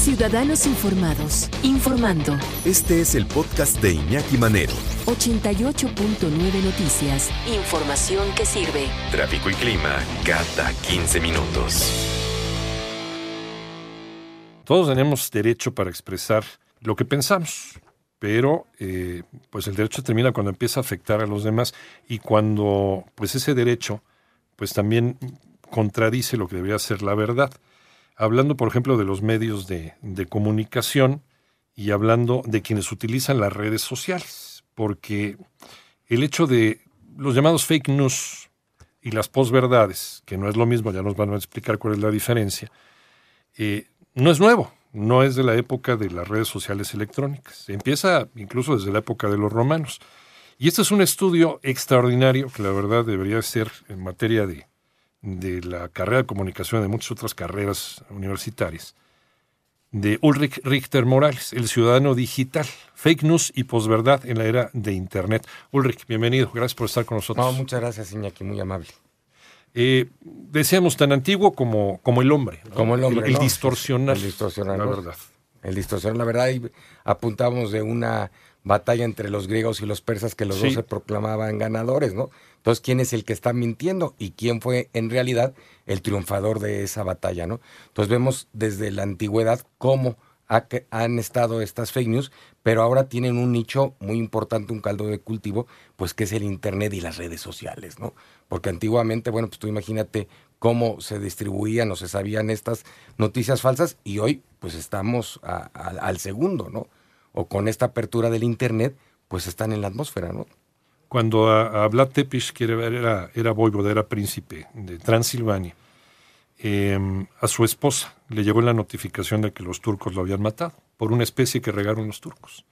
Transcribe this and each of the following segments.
Ciudadanos Informados, informando. Este es el podcast de Iñaki Manero. 88.9 Noticias. Información que sirve. Tráfico y clima cada 15 minutos. Todos tenemos derecho para expresar lo que pensamos, pero eh, pues el derecho termina cuando empieza a afectar a los demás y cuando pues ese derecho pues también contradice lo que debería ser la verdad. Hablando, por ejemplo, de los medios de, comunicación y hablando de quienes utilizan las redes sociales, porque el hecho de los llamados fake news y las posverdades, que no es lo mismo, ya nos van a explicar cuál es la diferencia, eh, no es nuevo, no es de la época de las redes sociales electrónicas. Empieza incluso desde la época de los romanos. Y este es un estudio extraordinario que la verdad debería ser en materia de, de la carrera de comunicación de muchas otras carreras universitarias, de Ulrich Richter Morales, el ciudadano digital, fake news y posverdad en la era de Internet. Ulrich, bienvenido, gracias por estar con nosotros. No, muchas gracias, Iñaki, muy amable. Eh, decíamos tan antiguo como, como el hombre. ¿no? Como el hombre. El, ¿no? distorsionar. El distorsionar. La verdad. El distorsionar, la verdad. Y apuntamos de una batalla entre los griegos y los persas que los Sí. dos se proclamaban ganadores, ¿no? Entonces, ¿quién es el que está mintiendo y quién fue en realidad el triunfador de esa batalla, ¿no? Entonces vemos desde la antigüedad cómo han estado estas fake news, pero ahora tienen un nicho muy importante, un caldo de cultivo, pues que es el Internet y las redes sociales, ¿no? Porque antiguamente, bueno, pues tú imagínate cómo se distribuían o se sabían estas noticias falsas y hoy pues estamos al segundo, ¿no? O con esta apertura del Internet, pues están en la atmósfera, ¿no? Cuando a, a Vlad Tepes, que era, era, era voivoda, era príncipe de Transilvania, eh, a su esposa le llegó la notificación de que los turcos lo habían matado por una especie que regaron los turcos.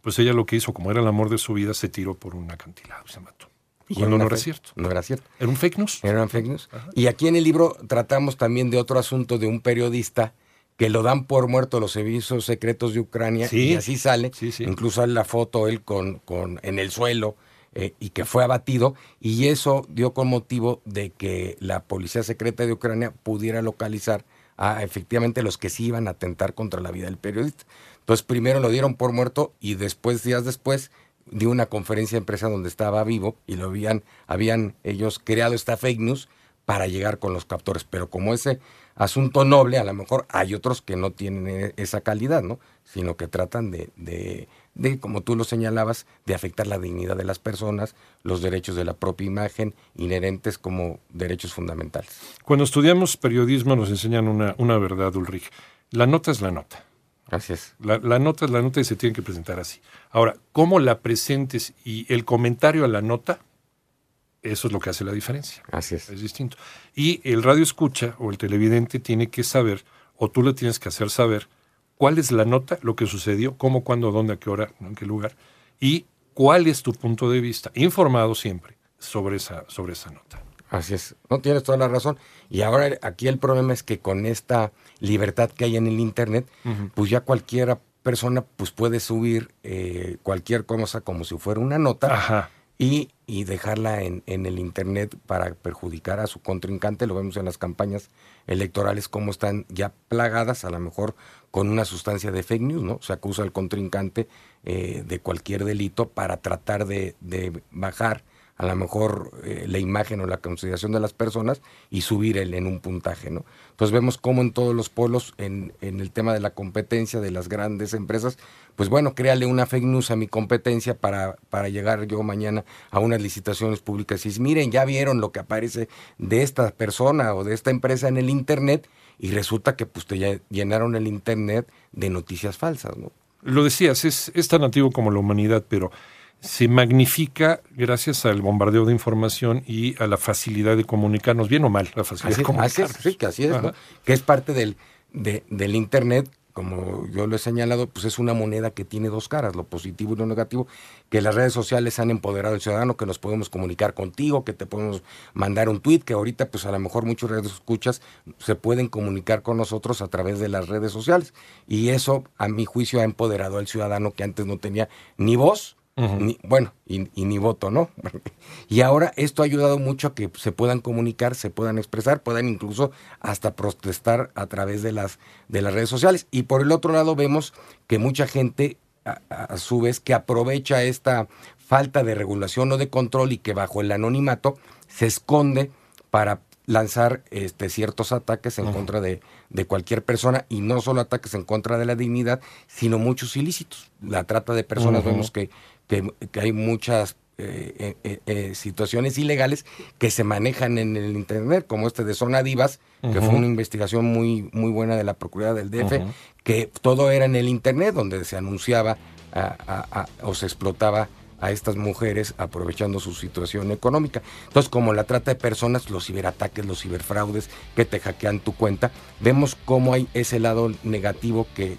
Pues ella lo que hizo, como era el amor de su vida, se tiró por un acantilado y se mató. Y Cuando no era cierto. No era cierto. ¿Era un fake news? Eran fake news. Y aquí en el libro tratamos también de otro asunto de un periodista que lo dan por muerto los servicios secretos de Ucrania Sí. y así sale. Sí, sí. Incluso sale la foto él con, con en el suelo eh, y que fue abatido y eso dio con motivo de que la policía secreta de Ucrania pudiera localizar a efectivamente los que sí iban a atentar contra la vida del periodista. Entonces primero lo dieron por muerto y después días después dio una conferencia de prensa donde estaba vivo y lo habían habían ellos creado esta fake news para llegar con los captores, pero como ese asunto noble, a lo mejor hay otros que no tienen e- esa calidad, ¿no? Sino que tratan de, de, como tú lo señalabas, de afectar la dignidad de las personas, los derechos de la propia imagen, inherentes como derechos fundamentales. Cuando estudiamos periodismo nos enseñan una, una verdad, Ulrich. La nota es la nota. Así es. La, la nota es la nota y se tiene que presentar así. Ahora, cómo la presentes y el comentario a la nota, eso es lo que hace la diferencia. Así es. Es distinto. Y el radio escucha o el televidente tiene que saber, o tú le tienes que hacer saber, cuál es la nota, lo que sucedió, cómo, cuándo, dónde, a qué hora, en qué lugar, y cuál es tu punto de vista, informado siempre sobre esa, sobre esa nota. Así es, no tienes toda la razón. Y ahora aquí el problema es que con esta libertad que hay en el Internet, pues ya cualquiera persona pues puede subir eh, cualquier cosa como si fuera una nota Ajá. Y, y dejarla en, en el Internet para perjudicar a su contrincante. Lo vemos en las campañas electorales, cómo están ya plagadas, a lo mejor con una sustancia de fake news, ¿no? Se acusa al contrincante eh, de cualquier delito para tratar de bajar a lo mejor eh, la imagen o la consideración de las personas y subir el, en un puntaje, ¿no? Entonces vemos cómo en todos los polos, en, en el tema de la competencia de las grandes empresas, pues bueno, créale una fake news a mi competencia para, para llegar yo mañana a unas licitaciones públicas y decir, miren, ya vieron lo que aparece de esta persona o de esta empresa en el Internet y resulta que pues te llenaron el Internet de noticias falsas, ¿no? Lo decías, es, es tan antiguo como la humanidad, pero se magnifica gracias al bombardeo de información y a la facilidad de comunicarnos, bien o mal, la facilidad Así, de así comunicarnos. es, sí, que así es, que es parte del, de- del Internet, como yo lo he señalado, pues es una moneda que tiene dos caras, lo positivo y lo negativo, que las redes sociales han empoderado al ciudadano, que nos podemos comunicar contigo, que te podemos mandar un tweet, que ahorita pues a lo mejor muchos redes escuchas se pueden comunicar con nosotros a través de las redes sociales. Y eso, a mi juicio, ha empoderado al ciudadano que antes no tenía ni voz, ni- bueno, y, y ni voto, ¿no? y ahora esto ha ayudado mucho a que se puedan comunicar, se puedan expresar, puedan incluso hasta protestar a través de las, de las redes sociales. Y por el otro lado vemos que mucha gente, a, su vez, que aprovecha esta falta de regulación o de control y que bajo el anonimato se esconde para lanzar este, ciertos ataques en contra de, de cualquier persona y no solo ataques en contra de la dignidad, sino muchos ilícitos. La trata de personas, vemos que, que, que hay muchas eh, eh, eh, situaciones ilegales que se manejan en el Internet, como este de Zona Divas, que fue una investigación muy, muy buena de la Procuraduría del DF, que todo era en el Internet, donde se anunciaba a- a- a- o se explotaba a estas mujeres aprovechando su situación económica. Entonces, como la trata de personas, los ciberataques, los ciberfraudes que te hackean tu cuenta, vemos cómo hay ese lado negativo que,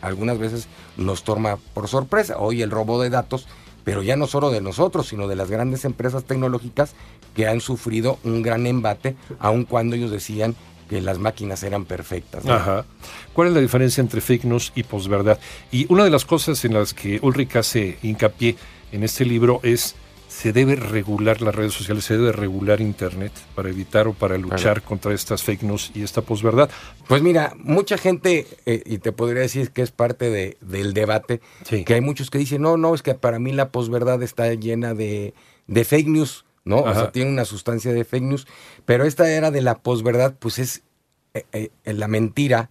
algunas veces nos toma por sorpresa. Hoy el robo de datos, pero ya no solo de nosotros, sino de las grandes empresas tecnológicas que han sufrido un gran embate, aun cuando ellos decían que las máquinas eran perfectas. ¿no? Ajá. ¿Cuál es la diferencia entre fake news y posverdad? Y una de las cosas en las que Ulrich hace hincapié en este libro es se debe regular las redes sociales, se debe regular Internet para evitar o para luchar contra estas fake news y esta posverdad. Pues mira, mucha gente, eh, y te podría decir que es parte de, del debate, Sí. que hay muchos que dicen, no, no, es que para mí la posverdad está llena de, de fake news, ¿no? O sea, tiene una sustancia de fake news, pero esta era de la posverdad, pues es eh, eh, la mentira,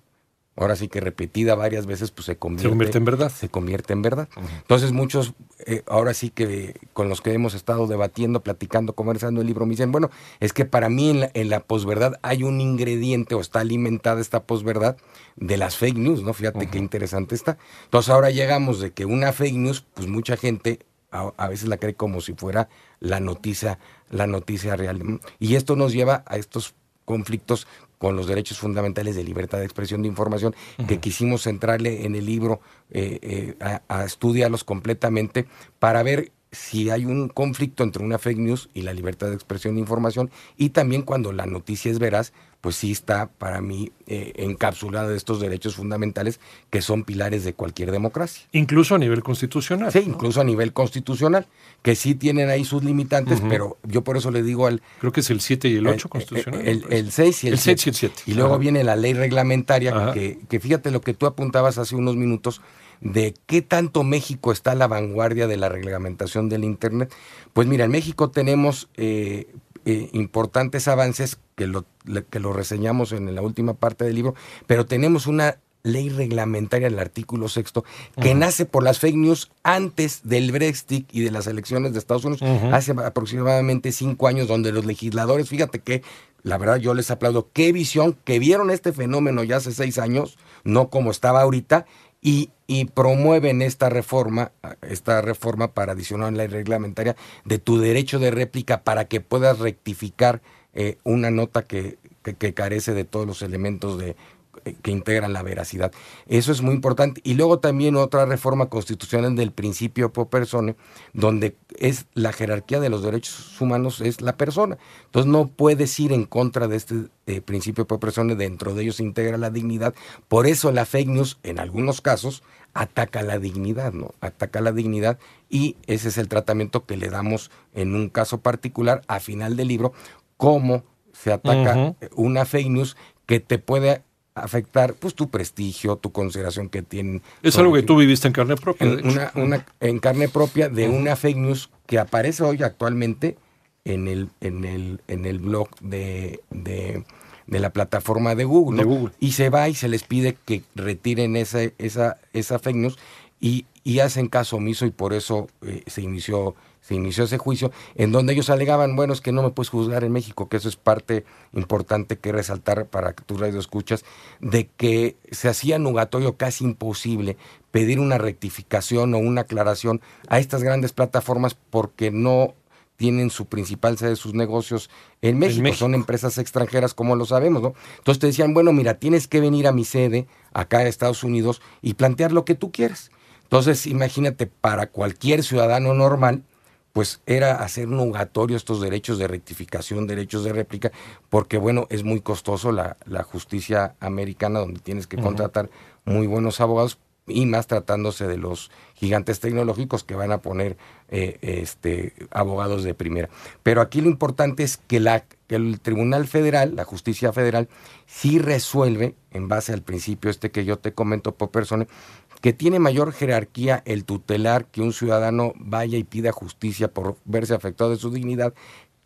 ahora sí que repetida varias veces, pues se convierte, Se convierte en verdad. Se convierte en verdad. Entonces muchos, eh, ahora sí que con los que hemos estado debatiendo, platicando, conversando el libro, me dicen, bueno, es que para mí en la, en la posverdad hay un ingrediente o está alimentada esta posverdad de las fake news, ¿no? Fíjate qué interesante está. Entonces ahora llegamos de que una fake news, pues mucha gente a, a veces la cree como si fuera la noticia, la noticia real. Y esto nos lleva a estos conflictos con los derechos fundamentales de libertad de expresión de información, que quisimos centrarle en el libro eh, eh, a, a estudiarlos completamente para ver si hay un conflicto entre una fake news y la libertad de expresión de información, y también cuando la noticia es veraz, pues sí está para mí eh, encapsulada de estos derechos fundamentales que son pilares de cualquier democracia. Incluso a nivel constitucional. Sí, ¿no? incluso a nivel constitucional, que sí tienen ahí sus limitantes, pero yo por eso le digo al... Creo que es el 7 y el 8 el- constitucional. El, me parece. el 6 y el El 6 y 7. el 7. Y luego Ajá. viene la ley reglamentaria, que, que fíjate lo que tú apuntabas hace unos minutos, de qué tanto México está a la vanguardia de la reglamentación del Internet. Pues mira, en México tenemos eh, eh, importantes avances que lo, que lo reseñamos en la última parte del libro, pero tenemos una ley reglamentaria en el artículo sexto que nace por las fake news antes del Brexit y de las elecciones de Estados Unidos. Hace aproximadamente cinco años donde los legisladores, fíjate que la verdad yo les aplaudo, qué visión, que vieron este fenómeno ya hace seis años, no como estaba ahorita, y, y promueven esta reforma, esta reforma para adicionar la ley reglamentaria de tu derecho de réplica para que puedas rectificar eh, una nota que, que- carece de todos los elementos de eh, que integran la veracidad. Eso es muy importante. Y luego también otra reforma constitucional del principio pro persona, donde es la jerarquía de los derechos humanos es la persona. Entonces no puedes ir en contra de este eh, principio pro persona, dentro de ellos se integra la dignidad. Por eso la fake news, en algunos casos, ataca la dignidad, ¿no? Ataca la dignidad y ese es el tratamiento que le damos en un caso particular a final del libro, cómo se ataca Ujú. una fake news que te puede afectar pues tu prestigio, tu consideración que tienen. Es algo que tú viviste en carne propia. En, una, una- en carne propia de una fake news que aparece hoy actualmente en el, en el, en el blog de, de, de la plataforma de Google, De ¿no? Google. Y se va y se les pide que retiren esa, esa, esa fake news y, y hacen caso omiso y por eso eh, se inició se inició ese juicio en donde ellos alegaban, bueno, es que no me puedes juzgar en México, que eso es parte importante que resaltar para que tu radio escuchas, de que se hacía nugatorio casi imposible pedir una rectificación o una aclaración a estas grandes plataformas porque no tienen su principal sede de sus negocios en México. México. son empresas extranjeras como lo sabemos, ¿no? Entonces te decían, bueno, mira, tienes que venir a mi sede acá en Estados Unidos y plantear lo que tú quieres. Entonces, imagínate, para cualquier ciudadano normal, pues era hacer nugatorio estos derechos de rectificación, derechos de réplica, porque bueno, es muy costoso la, la justicia americana donde tienes que contratar muy buenos abogados y más tratándose de los gigantes tecnológicos que van a poner eh, este, abogados de primera. Pero aquí lo importante es que, la, el Tribunal Federal, la justicia federal, sí resuelve, en base al principio este que yo te comento por persona, que tiene mayor jerarquía el tutelar que un ciudadano vaya y pida justicia por verse afectado de su dignidad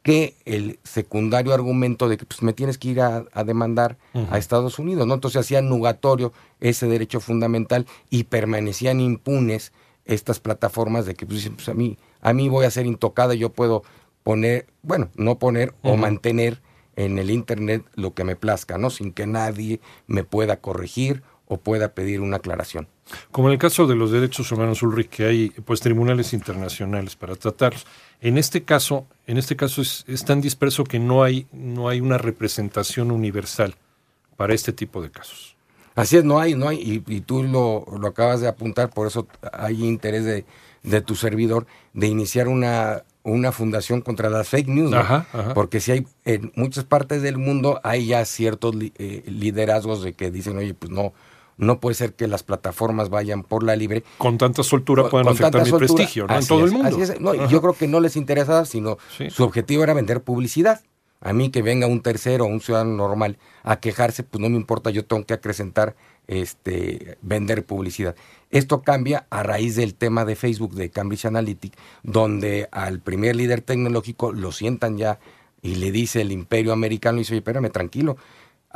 que el secundario argumento de que pues, me tienes que ir a, a demandar a Estados Unidos, ¿no? Entonces hacían nugatorio ese derecho fundamental y permanecían impunes estas plataformas de que pues, pues, a mí a mí voy a ser intocada, yo puedo poner, bueno, no poner o mantener en el internet lo que me plazca, ¿no? Sin que nadie me pueda corregir o pueda pedir una aclaración. Como en el caso de los derechos humanos, Ulrich, que hay pues tribunales internacionales para tratarlos. En este caso, en este caso es, es tan disperso que no hay, no hay una representación universal para este tipo de casos. Así es, no hay, no hay, y, y tú lo, lo acabas de apuntar, por eso hay interés de, de tu servidor de iniciar una, una fundación contra las fake news, ¿no? Ajá, ajá. porque si hay en muchas partes del mundo hay ya ciertos li- eh, liderazgos de que dicen, oye, pues no, no puede ser que las plataformas vayan por la libre. Con tanta soltura Con- pueden con afectar mi soltura. prestigio ¿no? en todo es, el mundo. así es. No, yo creo que no les interesaba, sino Sí. su objetivo era vender publicidad. A mí que venga un tercero, un ciudadano normal a quejarse, pues no me importa, yo tengo que acrecentar, este, vender publicidad. Esto cambia a raíz del tema de Facebook de Cambridge Analytica, donde al primer líder tecnológico lo sientan ya y le dice el imperio americano y dice, oye, espérame, tranquilo,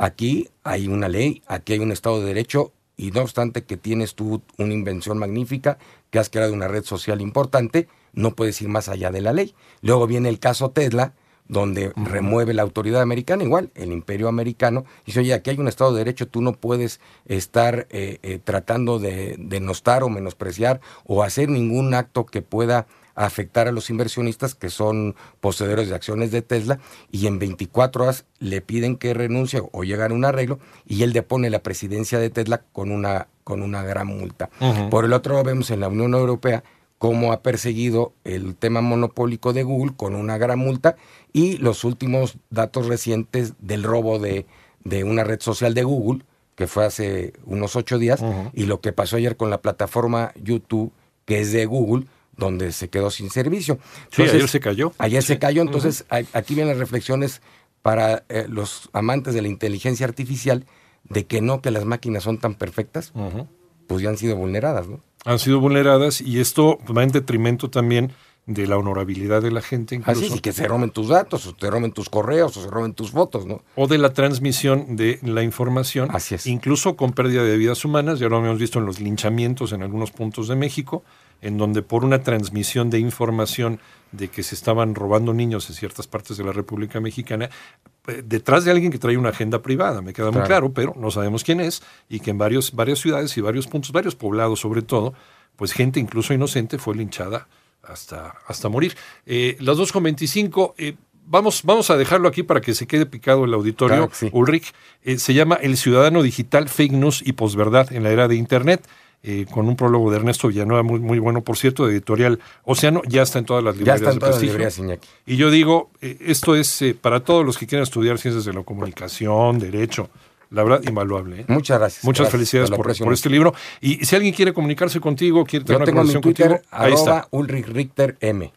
aquí hay una ley, aquí hay un Estado de Derecho y no obstante que tienes tú una invención magnífica, que has creado una red social importante, no puedes ir más allá de la ley. Luego viene el caso Tesla, donde remueve la autoridad americana, igual, el imperio americano, dice, oye, aquí hay un Estado de Derecho, tú no puedes estar eh, eh, tratando de denostar o menospreciar o hacer ningún acto que pueda afectar a los inversionistas que son poseedores de acciones de Tesla y en 24 horas le piden que renuncie o llegar a un arreglo y él depone la presidencia de Tesla con una, con una gran multa. Por el otro lado vemos en la Unión Europea cómo ha perseguido el tema monopólico de Google con una gran multa y los últimos datos recientes del robo de, de una red social de Google, que fue hace unos ocho días, y lo que pasó ayer con la plataforma YouTube, que es de Google, donde se quedó sin servicio. Sí, ayer se cayó. Ayer Sí. se cayó, entonces aquí vienen las reflexiones para eh, los amantes de la inteligencia artificial de que no, que las máquinas son tan perfectas, pues ya han sido vulneradas, ¿no? Han sido vulneradas y esto va en detrimento también de la honorabilidad de la gente incluso. Así es, y que se roben tus datos, o te roben tus correos, o se roben tus fotos, ¿no? o de la transmisión de la información, Así es. incluso con pérdida de vidas humanas, ya lo hemos visto en los linchamientos en algunos puntos de México, en donde por una transmisión de información de que se estaban robando niños en ciertas partes de la República Mexicana, eh, detrás de alguien que trae una agenda privada, me queda muy Claro. claro, pero no sabemos quién es, y que en varios, varias ciudades y varios puntos, varios poblados sobre todo, pues gente incluso inocente fue linchada hasta, hasta morir. Eh, las 2.25, eh, vamos, vamos a dejarlo aquí para que se quede picado el auditorio. Claro que sí. Ulrich, eh, se llama El Ciudadano Digital, Fake News y Posverdad en la era de Internet. eh, con un prólogo de Ernesto Villanueva, muy, muy bueno, por cierto, de editorial Océano, ya está en todas las Ya librerías están de todas las prestigio. librerías, Iñaki. Y yo digo, eh, esto es eh, para todos los que quieran estudiar ciencias de la comunicación, derecho, la verdad, invaluable. ¿eh? Muchas gracias. Muchas Gracias, felicidades por, este libro. Y si alguien quiere comunicarse contigo, quiere tener Yo una tengo mi conversación Twitter, contigo, ahí está. Ulrich Richter M.